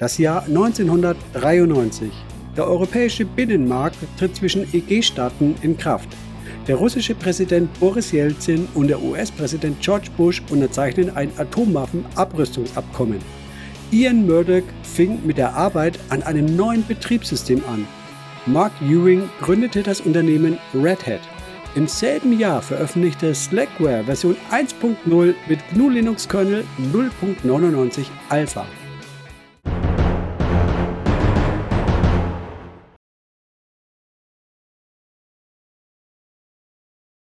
Das Jahr 1993. Der europäische Binnenmarkt tritt zwischen EG-Staaten in Kraft. Der russische Präsident Boris Jelzin und der US-Präsident George Bush unterzeichnen ein Atomwaffenabrüstungsabkommen. Ian Murdoch fing mit der Arbeit an einem neuen Betriebssystem an. Mark Ewing gründete das Unternehmen Red Hat. Im selben Jahr veröffentlichte Slackware Version 1.0 mit GNU Linux Kernel 0.99 Alpha.